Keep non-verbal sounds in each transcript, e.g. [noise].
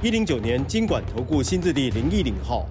一零九年金管投顾新字第零一零号。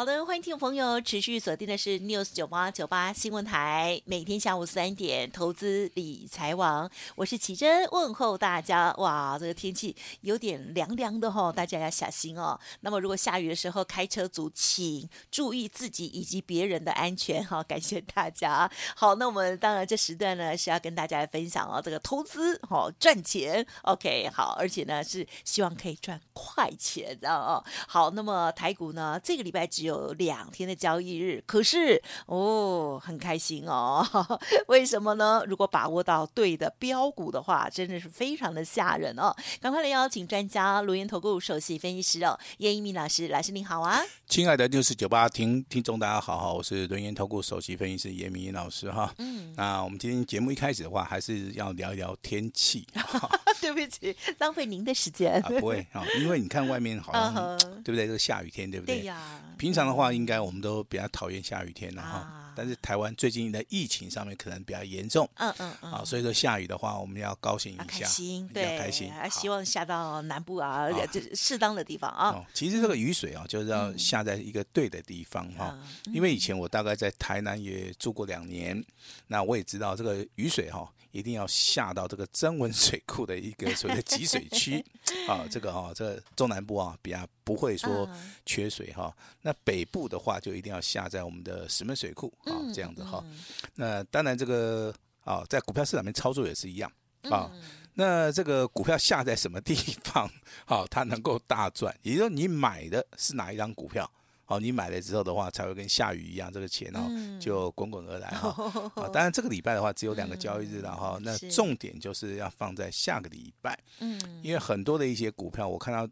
好的，欢迎听众朋友持续锁定的是 News 九八九八新闻台，每天下午三点投资理财网，我是琦蓁，问候大家。哇，这个天气有点凉凉的哈、哦，大家要小心哦。那么如果下雨的时候，开车族请注意自己以及别人的安全哈、哦，[laughs] 感谢大家。好，那我们当然这时段呢是要跟大家来分享哦，这个投资哦赚钱，OK 好，而且呢是希望可以赚快钱的哦。好，那么台股呢这个礼拜只有。有两天的交易日，可是哦，很开心哦。[laughs] 为什么呢？如果把握到对的标股的话，真的是非常的吓人哦。赶快来邀请专家，轮源投顾首席分析师哦，叶一鸣老师，老师您好啊。亲爱的六四九八听听众大家好哈，我是轮源投顾首席分析师严一民老师哈。嗯，那我们今天节目一开始的话，还是要聊一聊天气。[laughs] [laughs] 对不起，浪费您的时间。啊，不会啊，因为你看外面好像，uh huh. 对不对？这个下雨天，对不对？对呀。平常的话，应该我们都比较讨厌下雨天了哈。Uh. 但是台湾最近的疫情上面可能比较严重，嗯嗯嗯，啊，所以说下雨的话，我们要高兴一下，开心，对，开心，还希望下到南部啊，就适当的地方啊。其实这个雨水啊，就是要下在一个对的地方哈。因为以前我大概在台南也住过两年，那我也知道这个雨水哈，一定要下到这个曾文水库的一个 [laughs] 所谓的集水区啊。这个啊，这个中南部啊，比较不会说缺水哈。那北部的话，就一定要下在我们的石门水库。啊，这样子哈，那当然这个啊，在股票市场里面操作也是一样啊。那这个股票下在什么地方，好，[laughs] 它能够大赚？也就是说，你买的是哪一张股票？好，你买了之后的话，才会跟下雨一样，这个钱哦就滚滚而来哈。[laughs] 啊，当然这个礼拜的话，只有两个交易日了哈。那重点就是要放在下个礼拜，嗯，因为很多的一些股票，我看到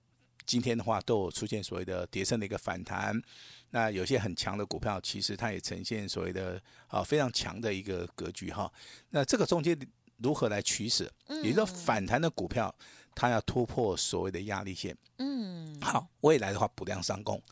今天的话都有出现所谓的跌升的一个反弹。那有些很强的股票，其实它也呈现所谓的啊非常强的一个格局哈。那这个中间如何来取舍？也就是说，反弹的股票它要突破所谓的压力线，嗯，好，未来的话补量上攻，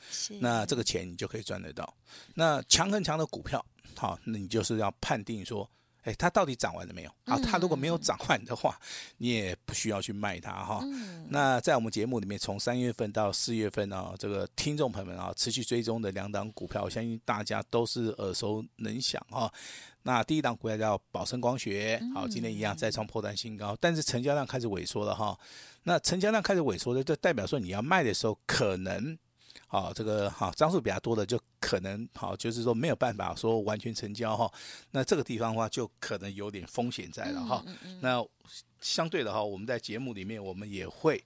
那这个钱你就可以赚得到。那强很强的股票，好，那你就是要判定说。哎，它到底涨完了没有？啊，它如果没有涨完的话，你也不需要去卖它哈。那在我们节目里面，从三月份到四月份啊，这个听众朋友们啊，持续追踪的两档股票，我相信大家都是耳熟能详哈。那第一档股票叫宝盛光学，好，今天一样再创破断新高，但是成交量开始萎缩了哈。那成交量开始萎缩的，就代表说你要卖的时候可能。好，这个好张数比较多的，就可能好，就是说没有办法说完全成交哈。那这个地方的话，就可能有点风险在了哈。那相对的哈，我们在节目里面，我们也会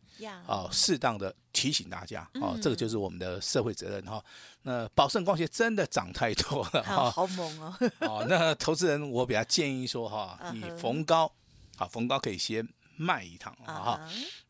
啊适当的提醒大家啊，这个就是我们的社会责任哈。那宝盛光学真的涨太多了哈，好猛哦。哦，[laughs] 那投资人我比较建议说哈，你逢高啊逢高可以先。卖一趟啊哈，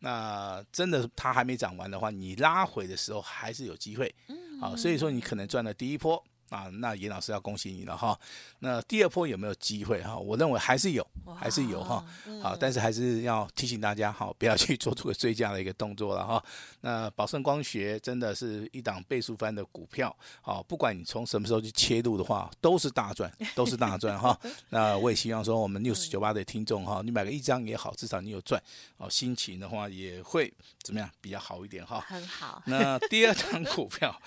那真的它还没涨完的话，你拉回的时候还是有机会，啊，所以说你可能赚了第一波。啊，那严老师要恭喜你了哈。那第二波有没有机会哈？我认为还是有，还是有哈。好，但是还是要提醒大家哈，不要去做出个追加的一个动作了哈。那宝盛光学真的是一档倍数翻的股票，好，不管你从什么时候去切入的话，都是大赚，都是大赚哈。[laughs] 那我也希望说，我们六四九八的听众哈，你买个一张也好，至少你有赚，哦，心情的话也会怎么样比较好一点哈。很好。那第二档股票。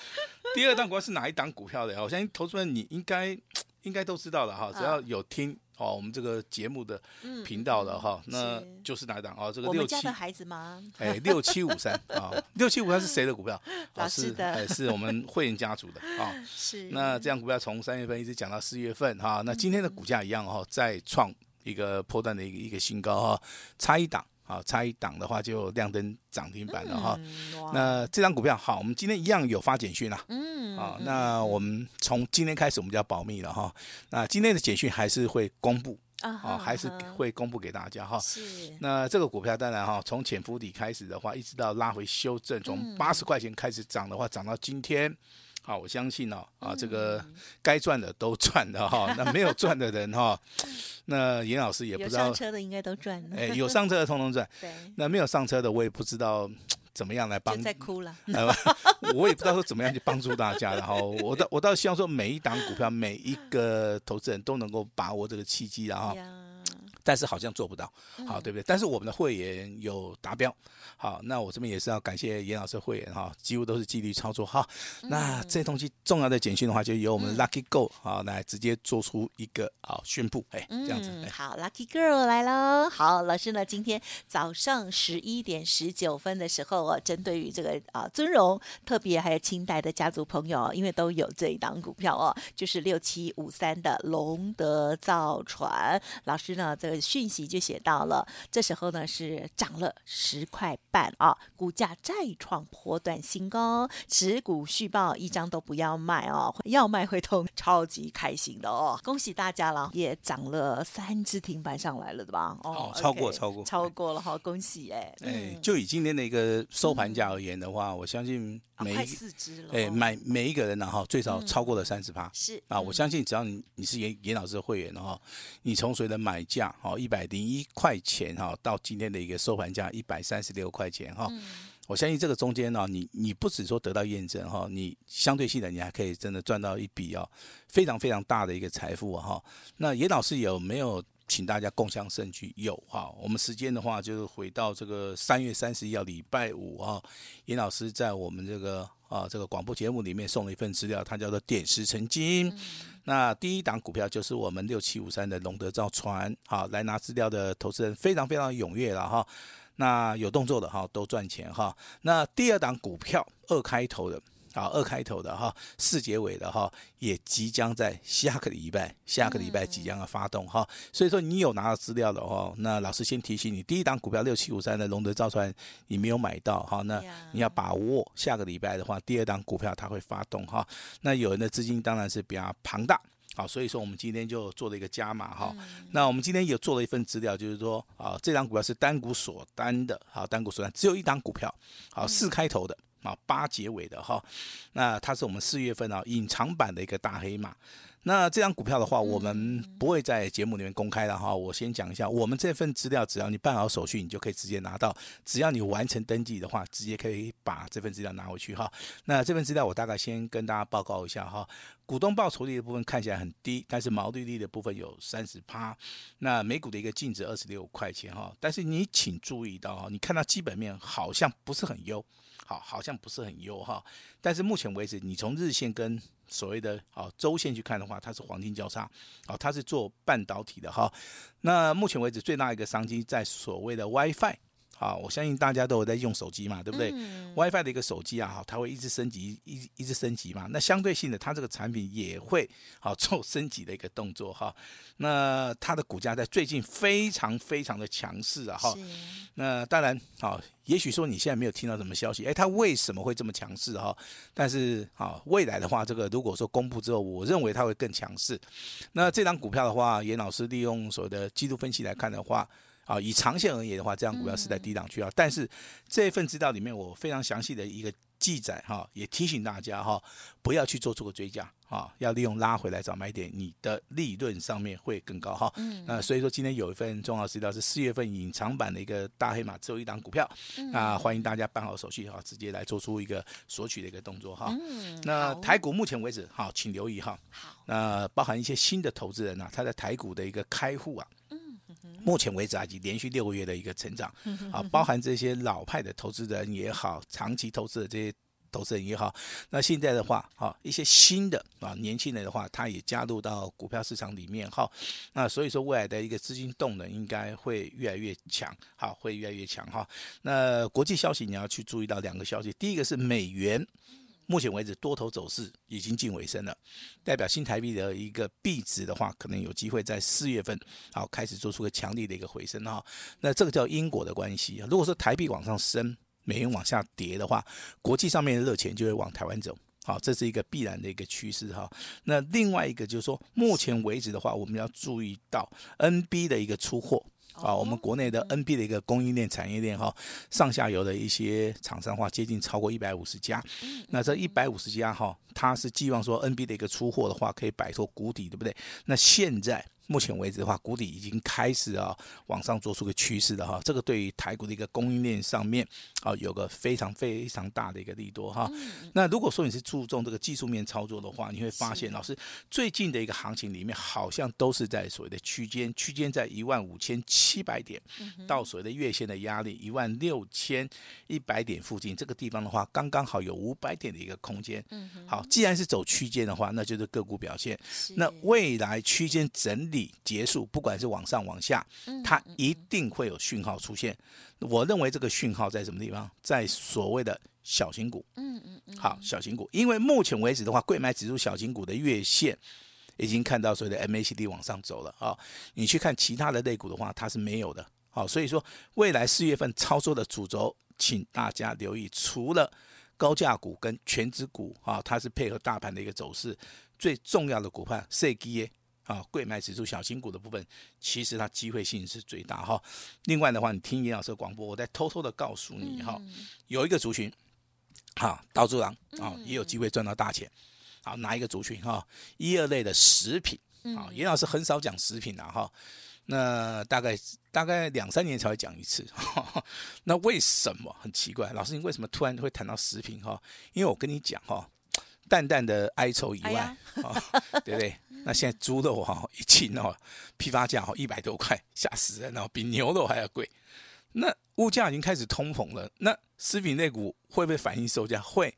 第二档股票是哪一档股票的？我相信投资人你应该 [tsk] 应该都知道了哈，只要有听哦我们这个节目的频道的哈，那就是哪一档哦？这个六七的孩子吗？哎，六七五三啊，[laughs] 六七五三是谁的股票？老师的，哎，是我们会员家族的啊。[laughs] 是。那这样股票从三月份一直讲到四月份哈，那今天的股价一样哈，再创一个破段的一个一个新高哈，差一档。好，差一档的话就亮灯涨停板了哈。嗯、那这张股票好，我们今天一样有发简讯啦。嗯。好，那我们从今天开始我们就要保密了哈。那今天的简讯还是会公布啊，哦、还是会公布给大家哈。是。那这个股票当然哈，从潜伏底开始的话，一直到拉回修正，从八十块钱开始涨的话，涨到今天。好，我相信哦，啊，这个该赚的都赚的哈，那没有赚的人哈，那严老师也不知道。有上车的应该都赚了。哎，有上车的通通赚。[laughs] 对。那没有上车的，我也不知道怎么样来帮。在哭了。[laughs] 我也不知道说怎么样去帮助大家，然后我倒我倒希望说每一档股票，每一个投资人都能够把握这个契机，然后。但是好像做不到，好，对不对？但是我们的会员有达标，好，那我这边也是要感谢严老师会员哈，几乎都是纪律操作哈。那这东西重要的简讯的话，就由我们 Lucky Go 好来直接做出一个啊宣布，哎，这样子。好，Lucky Girl 来喽，好，老师呢今天早上十一点十九分的时候，哦，针对于这个啊尊荣，特别还有清代的家族朋友，因为都有这一档股票哦，就是六七五三的龙德造船，老师呢这个。讯息就写到了，这时候呢是涨了十块半啊，股价再创波段新高，持股续报一张都不要卖哦，要卖会痛，超级开心的哦，恭喜大家了，也涨了三只停板上来了，对吧？哦，超过超过超过了哈，恭喜哎！哎，就以今天的一个收盘价而言的话，我相信每一四只了，哎，买每一个人呢哈，最少超过了三十趴，是啊，我相信只要你你是严严老师的会员的话，你从谁的买价哈一百零一块钱哈，到今天的一个收盘价一百三十六块钱哈，我相信这个中间呢，你你不只说得到验证哈，你相对性的你还可以真的赚到一笔哦，非常非常大的一个财富哈。那严老师有没有请大家共襄盛举？有哈，我们时间的话就是回到这个三月三十一号礼拜五哈，严老师在我们这个啊这个广播节目里面送了一份资料，它叫做点石成金。那第一档股票就是我们六七五三的龙德造船，好，来拿资料的投资人非常非常踊跃了哈。那有动作的哈都赚钱哈。那第二档股票二开头的。啊，二开头的哈，四结尾的哈，也即将在下个礼拜，下个礼拜即将要发动哈。所以说你有拿到资料的话，那老师先提醒你，第一档股票六七五三的龙德造船你没有买到哈，那你要把握下个礼拜的话，第二档股票它会发动哈。那有人的资金当然是比较庞大，好，所以说我们今天就做了一个加码哈。那我们今天也做了一份资料，就是说啊，这档股票是单股锁单的，好，单股锁单只有一档股票，好，四开头的。啊，八结尾的哈，那它是我们四月份啊隐藏版的一个大黑马。那这张股票的话，我们不会在节目里面公开的哈。我先讲一下，我们这份资料，只要你办好手续，你就可以直接拿到。只要你完成登记的话，直接可以把这份资料拿回去哈。那这份资料我大概先跟大家报告一下哈。股东报酬率的部分看起来很低，但是毛利率的部分有三十趴。那每股的一个净值二十六块钱哈。但是你请注意到哈，你看到基本面好像不是很优。好，像不是很优哈，但是目前为止，你从日线跟所谓的啊周线去看的话，它是黄金交叉，哦，它是做半导体的哈。那目前为止最大一个商机在所谓的 WiFi。啊，我相信大家都有在用手机嘛，对不对、嗯、？WiFi 的一个手机啊，哈，它会一直升级，一一直升级嘛。那相对性的，它这个产品也会好做升级的一个动作哈。那它的股价在最近非常非常的强势啊哈。那当然，好，也许说你现在没有听到什么消息，哎，它为什么会这么强势哈？但是好，未来的话，这个如果说公布之后，我认为它会更强势。那这张股票的话，严老师利用所谓的季度分析来看的话。啊，以长线而言的话，这样股票是在低档区啊。但是这份资料里面，我非常详细的一个记载哈，也提醒大家哈，不要去做这个追加啊，要利用拉回来找买点，你的利润上面会更高哈。嗯那所以说今天有一份重要资料是四月份隐藏版的一个大黑马，只有一档股票，那欢迎大家办好手续哈，直接来做出一个索取的一个动作哈。那台股目前为止哈，请留意哈。好，那包含一些新的投资人啊，他在台股的一个开户啊。目前为止啊，已经连续六个月的一个成长，啊，包含这些老派的投资人也好，长期投资的这些投资人也好，那现在的话，哈，一些新的啊年轻人的话，他也加入到股票市场里面，哈，那所以说未来的一个资金动能应该会越来越强，好，会越来越强，哈。那国际消息你要去注意到两个消息，第一个是美元。目前为止，多头走势已经近尾声了，代表新台币的一个币值的话，可能有机会在四月份好开始做出个强力的一个回升哈。那这个叫因果的关系啊。如果说台币往上升，美元往下跌的话，国际上面的热钱就会往台湾走。好，这是一个必然的一个趋势哈。那另外一个就是说，目前为止的话，我们要注意到 NB 的一个出货啊，我们国内的 NB 的一个供应链产业链哈，上下游的一些厂商话接近超过一百五十家。那这一百五十家哈，它是寄望说 NB 的一个出货的话，可以摆脱谷底，对不对？那现在。目前为止的话，谷底已经开始啊往上做出个趋势了哈，这个对于台股的一个供应链上面啊有个非常非常大的一个利多哈。那如果说你是注重这个技术面操作的话，你会发现老师最近的一个行情里面好像都是在所谓的区间，区间在一万五千七百点到所谓的月线的压力一万六千一百点附近，这个地方的话刚刚好有五百点的一个空间。好，既然是走区间的话，那就是个股表现。那未来区间整理结束，不管是往上往下，它一定会有讯号出现。我认为这个讯号在什么地方？在所谓的小型股。嗯嗯嗯。好，小型股，因为目前为止的话，贵买指数小型股的月线已经看到所谓的 MACD 往上走了啊。你去看其他的类股的话，它是没有的。好，所以说未来四月份操作的主轴，请大家留意，除了高价股跟全值股啊，它是配合大盘的一个走势，最重要的股票 C G A。啊，柜买指数小型股的部分，其实它机会性是最大哈。另外的话，你听严老师的广播，我再偷偷的告诉你哈，有一个族群，哈，刀猪郎啊，也有机会赚到大钱。好，哪一个族群哈？一二类的食品啊，严老师很少讲食品的哈。那大概大概两三年才会讲一次。[laughs] 那为什么很奇怪？老师，你为什么突然会谈到食品哈？因为我跟你讲哈，淡淡的哀愁以外，啊，对不对？那现在猪肉哈一斤哦，批发价哈一百多块，吓死人哦，比牛肉还要贵。那物价已经开始通膨了，那食品类股会不会反映售价？会。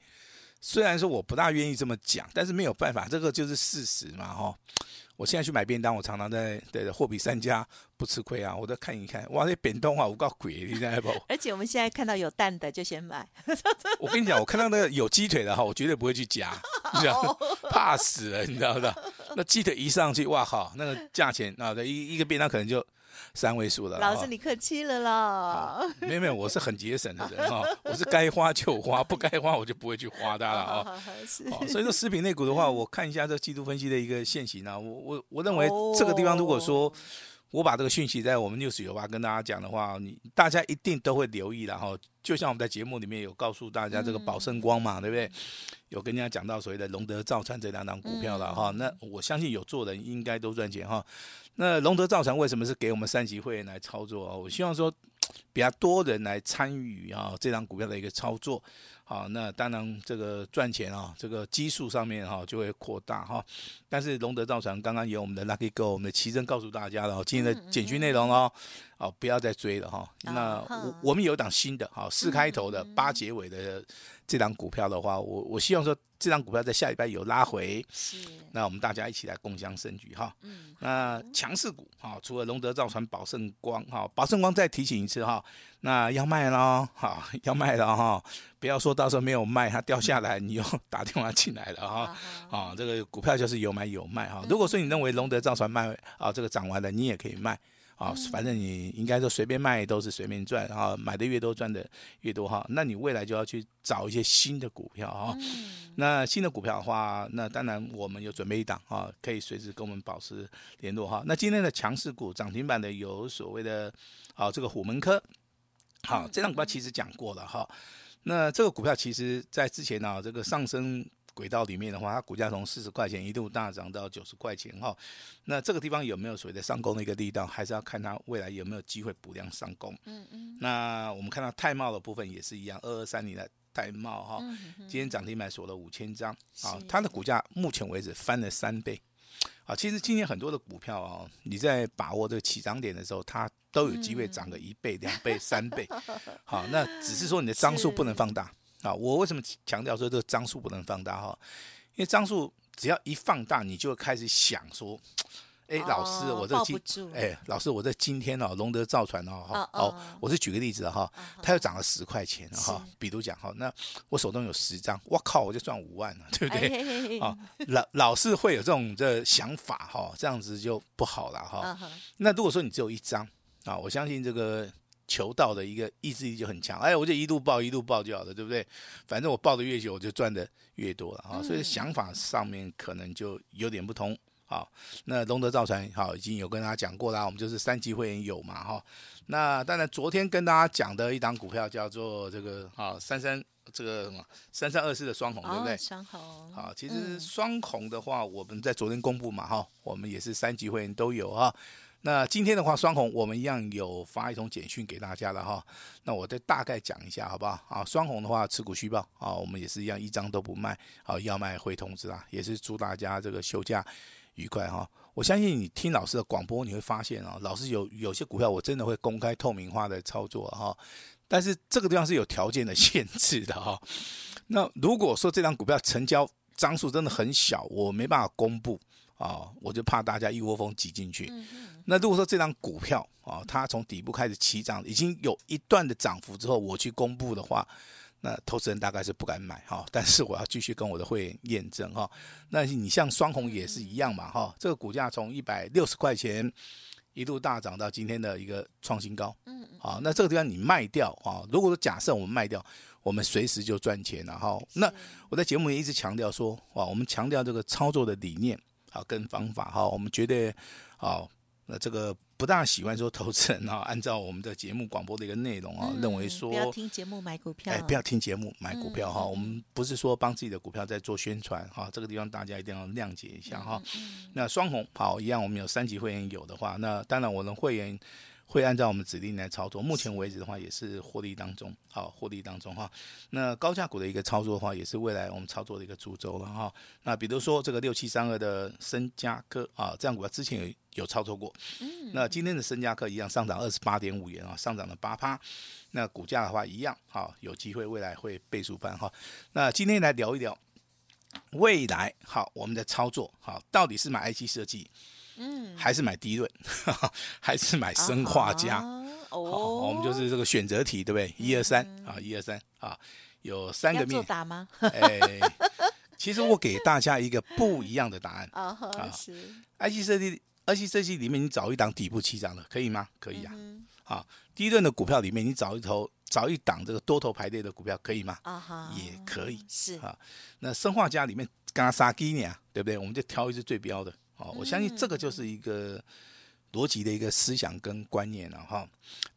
虽然说我不大愿意这么讲，但是没有办法，这个就是事实嘛哈。我现在去买便当，我常常在对货比三家，不吃亏啊。我再看一看，哇，这便当啊，我告鬼，你知道不？而且我们现在看到有蛋的就先买。我跟你讲，我看到那个有鸡腿的哈，我绝对不会去夹，你知道 [laughs] 怕死了，你知道不？那鸡腿一上去，哇靠，那个价钱啊，一一个便当可能就。三位数了，老师你客气了啦。没有没有，我是很节省的人 [laughs] 哈，我是该花就花，不该花我就不会去花它了啊。[laughs] 所以说食品类股的话，我看一下这季度分析的一个现形啊，我我我认为这个地方如果说我把这个讯息在我们 News98 跟大家讲的话，你大家一定都会留意的哈。就像我们在节目里面有告诉大家这个宝盛光嘛，对不对？有跟人家讲到所谓的龙德造船这两档股票了哈。那我相信有做人应该都赚钱哈。那龙德造船为什么是给我们三级会员来操作啊？我希望说比较多人来参与啊这档股票的一个操作。好，那当然这个赚钱啊，这个基数上面哈就会扩大哈。但是龙德造船刚刚有我们的 Lucky Go，我们的奇珍告诉大家了，今天的简讯内容哦，哦不要再追了哈。那我我们有一档新的哈，四开头的八结尾的这档股票的话，我我希望说这档股票在下礼拜有拉回，是，那我们大家一起来共襄盛举哈。嗯，那强势股哈，除了龙德造船、宝盛光哈，宝盛光再提醒一次哈。那要卖喽，好，要卖了哈，不要说到时候没有卖，它掉下来，你又 [laughs] 打电话进来了哈，啊，[laughs] 这个股票就是有买有卖哈。如果说你认为龙德造船卖啊，这个涨完了，你也可以卖啊，反正你应该说随便卖都是随便赚，然后买的越多赚的越多哈。那你未来就要去找一些新的股票哈。那新的股票的话，那当然我们有准备一档啊，可以随时跟我们保持联络哈。那今天的强势股涨停板的有所谓的啊，这个虎门科。好，这张股票其实讲过了哈。那这个股票其实在之前呢、啊，这个上升轨道里面的话，它股价从四十块钱一度大涨到九十块钱哈。那这个地方有没有所谓的上攻的一个力道，还是要看它未来有没有机会补量上攻。嗯嗯。那我们看到泰茂的部分也是一样，二二三零的泰茂哈，今天涨停板锁了五千张啊，它的股价目前为止翻了三倍。啊，其实今年很多的股票哦，你在把握这个起涨点的时候，它都有机会涨个一倍、两倍、三倍。[laughs] 好，那只是说你的张数不能放大啊。我为什么强调说这个张数不能放大哈？因为张数只要一放大，你就会开始想说。哎，老师，我这今哎，老师，我这今天哦，龙德造船哦，哈，哦，我是举个例子哈，它又涨了十块钱哈，比如讲哈，那我手中有十张，我靠，我就赚五万了，对不对？啊，[laughs] 老老是会有这种这想法哈，这样子就不好了哈。那如果说你只有一张啊，我相信这个求道的一个意志力就很强，哎，我就一路报一路报就好了，对不对？反正我报的越久，我就赚的越多了啊。所以想法上面可能就有点不同。好，那龙德造船好已经有跟大家讲过啦，我们就是三级会员有嘛哈。那当然昨天跟大家讲的一档股票叫做这个啊三三这个什么三三二四的双红，对不对？双红。好，其实双红的话，我们在昨天公布嘛哈，我们也是三级会员都有啊。那今天的话，双红我们一样有发一通简讯给大家了哈。那我再大概讲一下，好不好？啊，双红的话，持股续报啊，我们也是一样，一张都不卖。好，要卖会通知啊，也是祝大家这个休假愉快哈。我相信你听老师的广播，你会发现啊，老师有有些股票我真的会公开透明化的操作哈。但是这个地方是有条件的限制的哈。[laughs] 那如果说这张股票成交张数真的很小，我没办法公布。啊，我就怕大家一窝蜂挤进去。那如果说这张股票啊，它从底部开始起涨，已经有一段的涨幅之后，我去公布的话，那投资人大概是不敢买哈。但是我要继续跟我的会员验证哈。那你像双红也是一样嘛哈，这个股价从一百六十块钱一路大涨到今天的一个创新高。嗯，好，那这个地方你卖掉啊，如果说假设我们卖掉，我们随时就赚钱了哈。那我在节目也一直强调说，哇，我们强调这个操作的理念。啊，跟方法哈，我们绝对，好，那这个不大喜欢说投资人啊，[laughs] 按照我们的节目广播的一个内容啊，认为说不要听节目买股票，哎，不要听节目买股票哈，我们不是说帮自己的股票在做宣传哈，这个地方大家一定要谅解一下哈。那双红好一样，我们有三级会员有的话，那当然我的会员。会按照我们指令来操作，目前为止的话也是获利当中，好，获利当中哈。那高价股的一个操作的话，也是未来我们操作的一个主轴了哈。那比如说这个六七三二的深加科啊，这样股票之前有有操作过，那今天的深加科一样上涨二十八点五元啊，上涨了八趴。那股价的话一样，好，有机会未来会倍数翻哈。那今天来聊一聊未来好，我们的操作好，到底是买 IC 设计？嗯，还是买第一轮，[laughs] 还是买生化家？哦，我们就是这个选择题，对不对？一二三啊，一二三啊，有三个面。答吗？哎，其实我给大家一个不一样的答案 [laughs] 啊。是 IC 设计，IC 设计里面你找一档底部起涨的，可以吗？可以啊。啊，第一轮的股票里面你找一头，找一档这个多头排列的股票，可以吗？啊哈，也可以。是啊，那生化家里面刚刚杀鸡呢，对不对？我们就挑一只最标的。哦，我相信这个就是一个逻辑的一个思想跟观念了哈。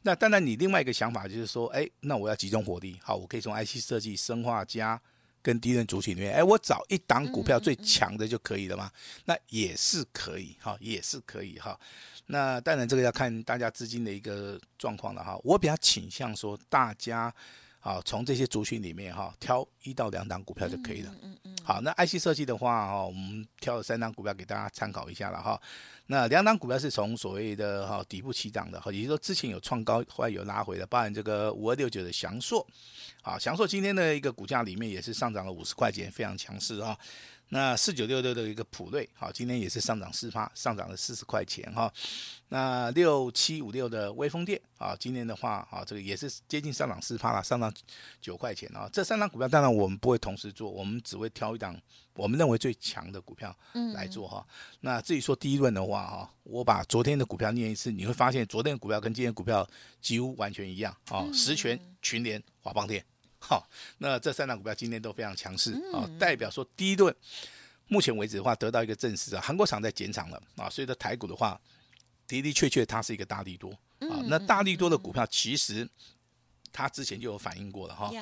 那当然，你另外一个想法就是说，哎，那我要集中火力，好，我可以从 IC 设计、生化加跟低润主体里面，哎，我找一档股票最强的就可以了吗？那也是可以哈，也是可以哈。那当然，这个要看大家资金的一个状况了哈。我比较倾向说，大家。好，从这些族群里面哈，挑一到两档股票就可以了。嗯嗯，好，那 IC 设计的话哈，我们挑了三档股票给大家参考一下了哈。那两档股票是从所谓的哈底部起涨的，哈，也就是说之前有创高，后来有拉回的，包含这个五二六九的祥硕。啊，祥硕今天的一个股价里面也是上涨了五十块钱，非常强势啊。那四九六六的一个普瑞，好，今天也是上涨四趴，上涨了四十块钱哈。那六七五六的微风电，啊，今天的话，啊，这个也是接近上涨四趴了，上涨九块钱啊。这三档股票当然我们不会同时做，我们只会挑一档我们认为最强的股票来做哈。那至于说第一轮的话，哈，我把昨天的股票念一次，你会发现昨天的股票跟今天的股票几乎完全一样啊。十全、群联、华邦电。好，那这三档股票今天都非常强势啊，代表说第一轮目前为止的话得到一个证实啊，韩国厂在减产了啊，所以的台股的话的的确确它是一个大利多啊，那大利多的股票其实它之前就有反映过了哈，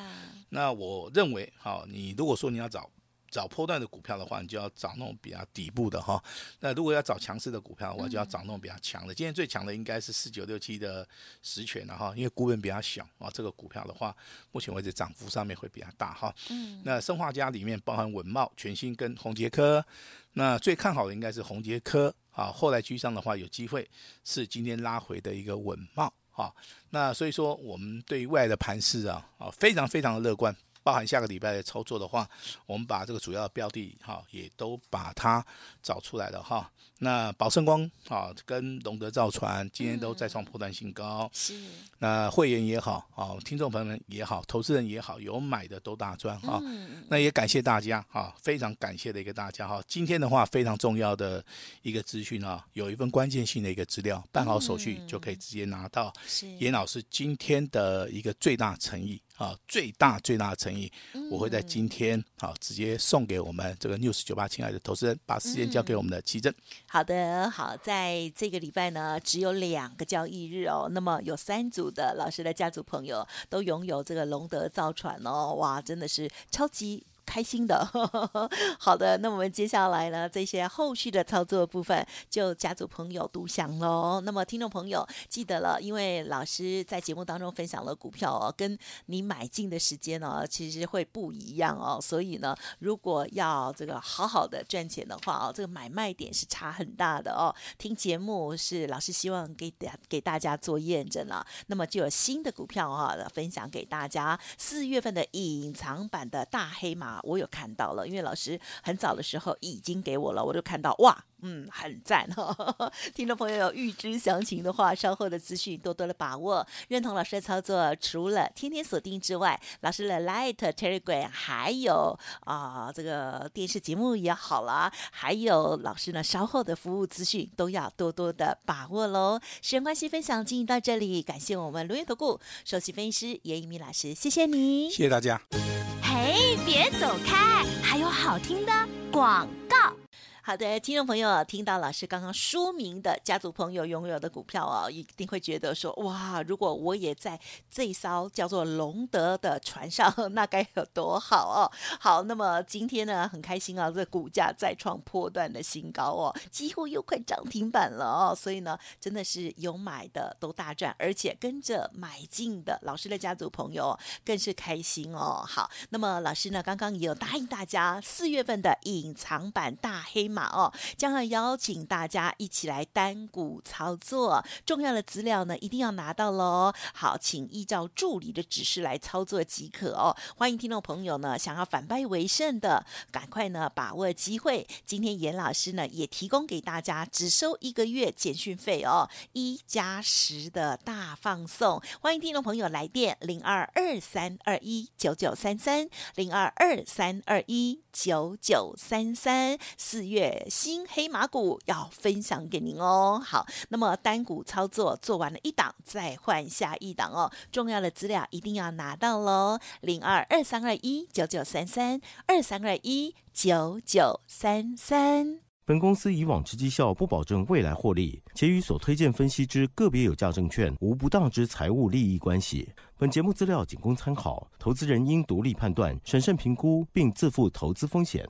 那我认为好，你如果说你要找。找波段的股票的话，你就要找那种比较底部的哈。那如果要找强势的股票的话，就要找那种比较强的。今天最强的应该是四九六七的实权了哈，因为股本比较小啊。这个股票的话，目前为止涨幅上面会比较大哈。嗯。那生化家里面包含稳懋、全新跟宏杰科，那最看好的应该是宏杰科啊。后来居上的话，有机会是今天拉回的一个稳懋哈。那所以说，我们对于未来的盘势啊啊，非常非常的乐观。包含下个礼拜的操作的话，我们把这个主要的标的哈，也都把它找出来了哈。那宝盛光啊，跟龙德造船今天都再创破断新高。是。那会员也好啊，听众朋友们也好，投资人也好，有买的都大赚哈。那也感谢大家哈，非常感谢的一个大家哈。今天的话非常重要的一个资讯啊，有一份关键性的一个资料，办好手续就可以直接拿到。是。严老师今天的一个最大诚意。啊，最大最大的诚意，我会在今天好直接送给我们这个 News 九八亲爱的投资人，把时间交给我们的奇正。好好的，好，在这个礼拜呢，只有两个交易日哦，那么有三组的老师的家族朋友都拥有这个龙德造船哦，哇，真的是超级。开心的，[laughs] 好的，那我们接下来呢，这些后续的操作部分就家族朋友独享喽。那么听众朋友记得了，因为老师在节目当中分享了股票哦，跟你买进的时间呢，其实会不一样哦。所以呢，如果要这个好好的赚钱的话哦，这个买卖点是差很大的哦。听节目是老师希望给大给大家做验证了，那么就有新的股票哈、分享给大家。四月份的隐藏版的大黑马。我有看到了，因为老师很早的时候已经给我了，我就看到哇。嗯，很赞哈！[laughs] 听众朋友有预知详情的话，稍后的资讯多多的把握。认同老师的操作，除了天天锁定之外，老师的 Light Telegram 还有啊、这个电视节目也好了，还有老师呢稍后的服务资讯都要多多的把握喽。时间关系，分享进行到这里，感谢我们伦元投顾首席分析师严一鸣老师，谢谢你，谢谢大家。哎，别走开，还有好听的广告。好的，听众朋友，听到老师刚刚说明的家族朋友拥有的股票哦，一定会觉得说，哇，如果我也在这艘叫做龙德的船上，[laughs] 那该有多好哦！好，那么今天呢，很开心啊，这股价再创破段的新高哦，几乎又快涨停板了哦，所以呢，真的是有买的都大赚，而且跟着买进的老师的家族朋友更是开心哦。好，那么老师呢，刚刚也有答应大家，四月份的隐藏版大黑马。码哦，将要邀请大家一起来单股操作，重要的资料呢一定要拿到喽。好，请依照助理的指示来操作即可哦。欢迎听众朋友呢想要反败为胜的，赶快呢把握机会。今天严老师呢也提供给大家只收一个月简讯费哦，一加十的大放送。欢迎听众朋友来电零二二三二一九九三三零二二三二一九九三三四月新黑马股要分享给您哦。好，那么单股操作做完了一档，再换下一档哦。重要的资料一定要拿到喽，零二二三二一九九三三二三二一九九三三。本公司以往之绩效不保证未来获利，且与所推荐分析之个别有价证券无不当之财务利益关系。本节目资料仅供参考，投资人应独立判断、审慎评估，并自负投资风险。